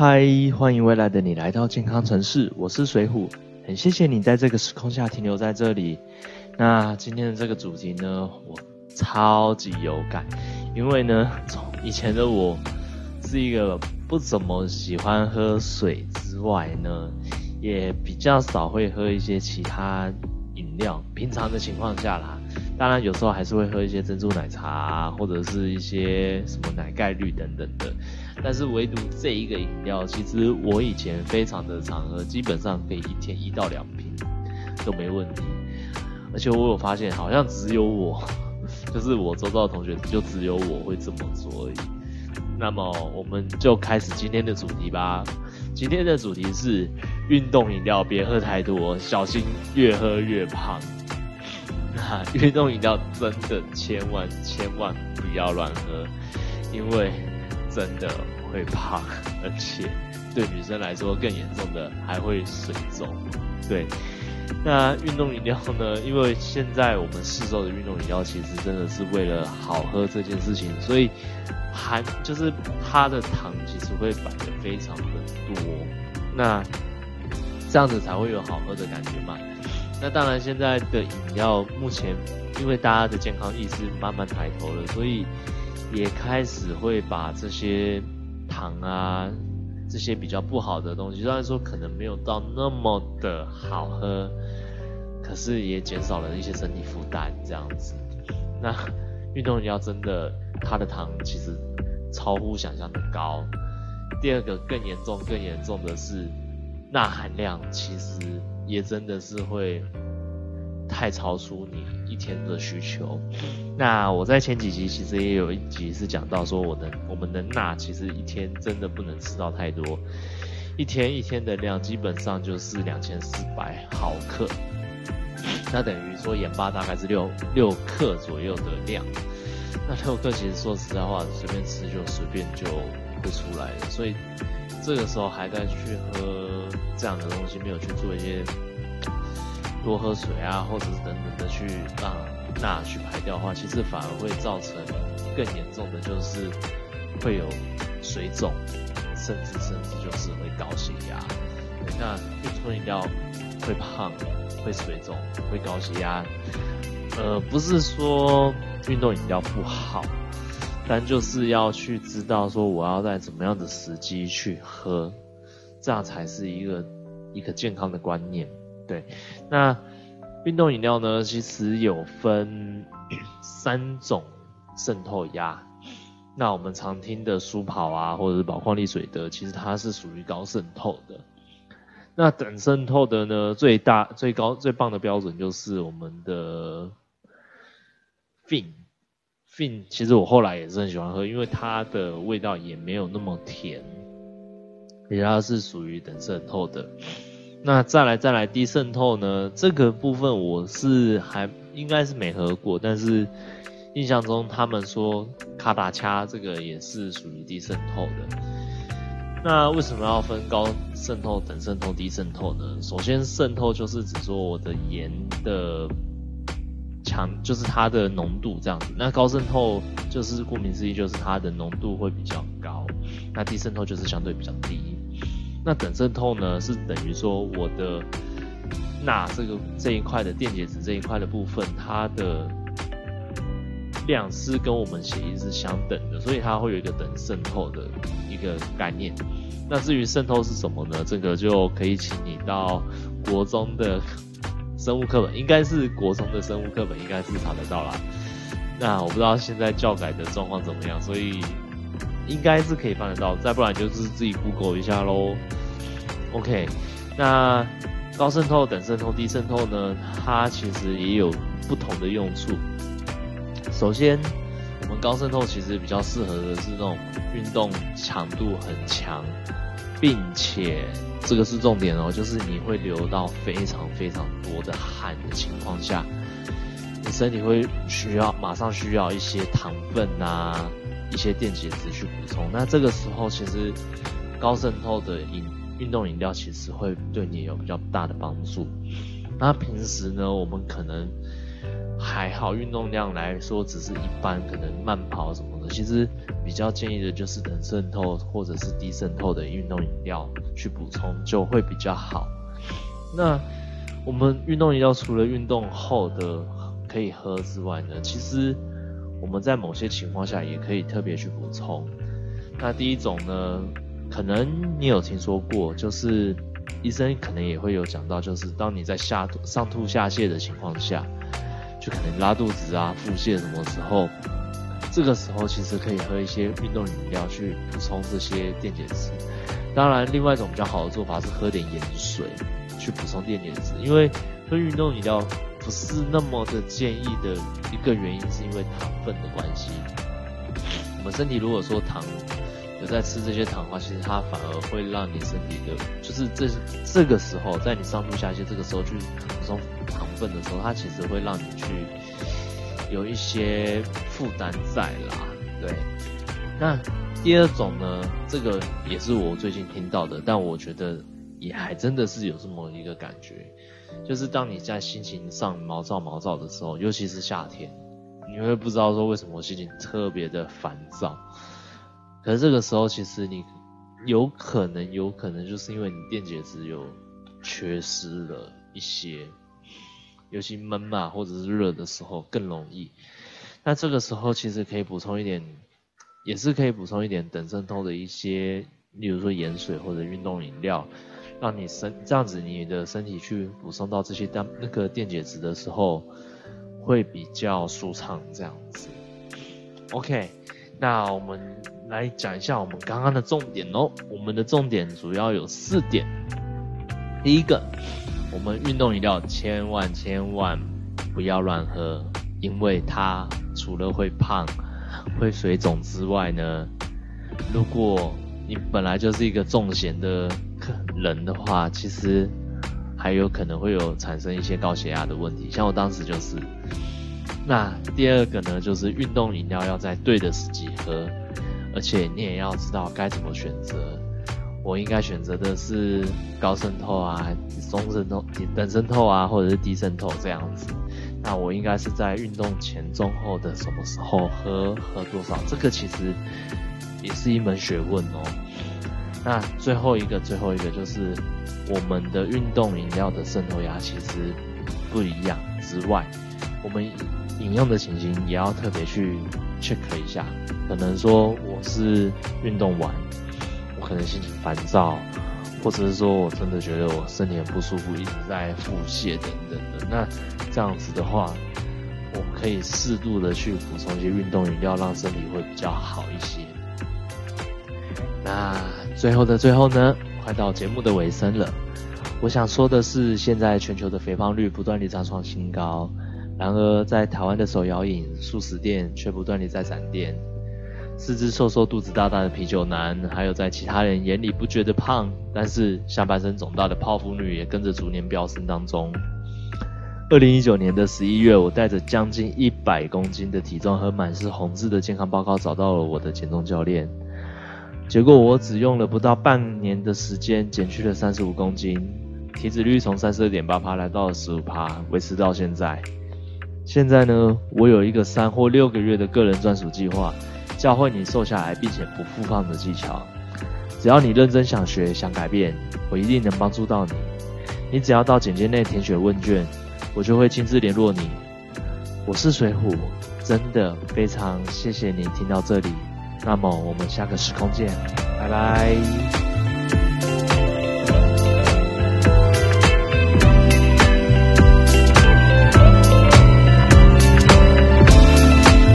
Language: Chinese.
嗨，欢迎未来的你来到健康城市，我是水虎，很谢谢你在这个时空下停留在这里。那今天的这个主题呢，我超级有感，因为呢，从以前的我是一个不怎么喜欢喝水之外呢，也比较少会喝一些其他饮料。平常的情况下啦，当然有时候还是会喝一些珍珠奶茶或者是一些什么奶盖绿等等的。但是唯独这一个饮料，其实我以前非常的常喝，基本上可以一天一到两瓶都没问题。而且我有发现，好像只有我，就是我周遭的同学，就只有我会这么做而已。那么我们就开始今天的主题吧。今天的主题是运动饮料别喝太多，小心越喝越胖。运动饮料真的千万千万不要乱喝，因为。真的会胖，而且对女生来说更严重的还会水肿。对，那运动饮料呢？因为现在我们市售的运动饮料其实真的是为了好喝这件事情，所以含就是它的糖其实会摆的非常的多，那这样子才会有好喝的感觉嘛。那当然，现在的饮料目前因为大家的健康意识慢慢抬头了，所以。也开始会把这些糖啊，这些比较不好的东西，虽然说可能没有到那么的好喝，可是也减少了一些身体负担这样子。那运动饮料真的，它的糖其实超乎想象的高。第二个更严重、更严重的是钠含量，其实也真的是会。太超出你一天的需求。那我在前几集其实也有一集是讲到说，我的我们的钠其实一天真的不能吃到太多，一天一天的量基本上就是两千四百毫克，那等于说盐巴大概是六六克左右的量。那六克其实说实在话，随便吃就随便就会出来了，所以这个时候还在去喝这样的东西，没有去做一些。多喝水啊，或者是等等的去让钠去排掉的话，其实反而会造成更严重的，就是会有水肿，甚至甚至就是会高血压。那运动饮料会胖，会水肿，会高血压。呃，不是说运动饮料不好，但就是要去知道说我要在怎么样的时机去喝，这样才是一个一个健康的观念。对，那运动饮料呢，其实有分 三种渗透压。那我们常听的舒跑啊，或者是宝矿力水的，其实它是属于高渗透的。那等渗透的呢，最大、最高、最棒的标准就是我们的 Fin。冰其实我后来也是很喜欢喝，因为它的味道也没有那么甜，而且它是属于等渗透的。那再来再来低渗透呢？这个部分我是还应该是没喝过，但是印象中他们说卡达恰这个也是属于低渗透的。那为什么要分高渗透、等渗透、低渗透呢？首先渗透就是指说我的盐的强，就是它的浓度这样子。那高渗透就是顾名思义，就是它的浓度会比较高。那低渗透就是相对比较低。那等渗透呢，是等于说我的钠这个这一块的电解质这一块的部分，它的量是跟我们血液是相等的，所以它会有一个等渗透的一个概念。那至于渗透是什么呢？这个就可以请你到国中的生物课本，应该是国中的生物课本应该是查得到啦。那我不知道现在教改的状况怎么样，所以应该是可以翻得到，再不然就是自己 Google 一下喽。OK，那高渗透、等渗透、低渗透呢？它其实也有不同的用处。首先，我们高渗透其实比较适合的是那种运动强度很强，并且这个是重点哦，就是你会流到非常非常多的汗的情况下，你身体会需要马上需要一些糖分啊，一些电解质去补充。那这个时候其实高渗透的饮运动饮料其实会对你有比较大的帮助。那平时呢，我们可能还好，运动量来说只是一般，可能慢跑什么其实比较建议的就是能渗透或者是低渗透的运动饮料去补充，就会比较好。那我们运动饮料除了运动后的可以喝之外呢，其实我们在某些情况下也可以特别去补充。那第一种呢，可能你有听说过，就是医生可能也会有讲到，就是当你在下上吐下泻的情况下。就可能拉肚子啊、腹泻什么时候，这个时候其实可以喝一些运动饮料去补充这些电解质。当然，另外一种比较好的做法是喝点盐水去补充电解质，因为喝运动饮料不是那么的建议的一个原因，是因为糖分的关系。我们身体如果说糖有在吃这些糖的话，其实它反而会让你身体的，就是这这个时候在你上吐下泻这个时候去补充。糖分的时候，它其实会让你去有一些负担在啦，对。那第二种呢，这个也是我最近听到的，但我觉得也还真的是有这么一个感觉，就是当你在心情上毛躁毛躁的时候，尤其是夏天，你会不知道说为什么心情特别的烦躁。可是这个时候，其实你有可能，有可能就是因为你电解质有缺失了一些。尤其闷嘛，或者是热的时候更容易。那这个时候其实可以补充一点，也是可以补充一点等渗透的一些，例如说盐水或者运动饮料，让你身这样子你的身体去补充到这些蛋那个电解质的时候，会比较舒畅这样子。OK，那我们来讲一下我们刚刚的重点哦。我们的重点主要有四点，第一个。我们运动饮料千万千万不要乱喝，因为它除了会胖、会水肿之外呢，如果你本来就是一个重咸的人的话，其实还有可能会有产生一些高血压的问题。像我当时就是。那第二个呢，就是运动饮料要在对的时机喝，而且你也要知道该怎么选择。我应该选择的是高渗透啊、中渗透、等渗透啊，或者是低渗透这样子。那我应该是在运动前、中、后的什么时候喝？喝多少？这个其实也是一门学问哦。那最后一个、最后一个就是我们的运动饮料的渗透压其实不一样之外，我们饮用的情形也要特别去 check 一下。可能说我是运动完。可能心情烦躁，或者是说我真的觉得我身体很不舒服，一直在腹泻等等的。那这样子的话，我可以适度的去补充一些运动饮料，让身体会比较好一些。那最后的最后呢，快到节目的尾声了。我想说的是，现在全球的肥胖率不断地在创新高，然而在台湾的手摇饮、素食店却不断地在展店。四肢瘦瘦、肚子大大的啤酒男，还有在其他人眼里不觉得胖，但是下半身肿大的泡芙女也跟着逐年飙升当中。二零一九年的十一月，我带着将近一百公斤的体重和满是红字的健康报告找到了我的减重教练，结果我只用了不到半年的时间减去了三十五公斤，体脂率从三十二点八趴来到了十五趴，维持到现在。现在呢，我有一个三或六个月的个人专属计划。教会你瘦下来并且不复胖的技巧，只要你认真想学想改变，我一定能帮助到你。你只要到简介内填写问卷，我就会亲自联络你。我是水虎，真的非常谢谢你听到这里。那么我们下个时空见，拜拜。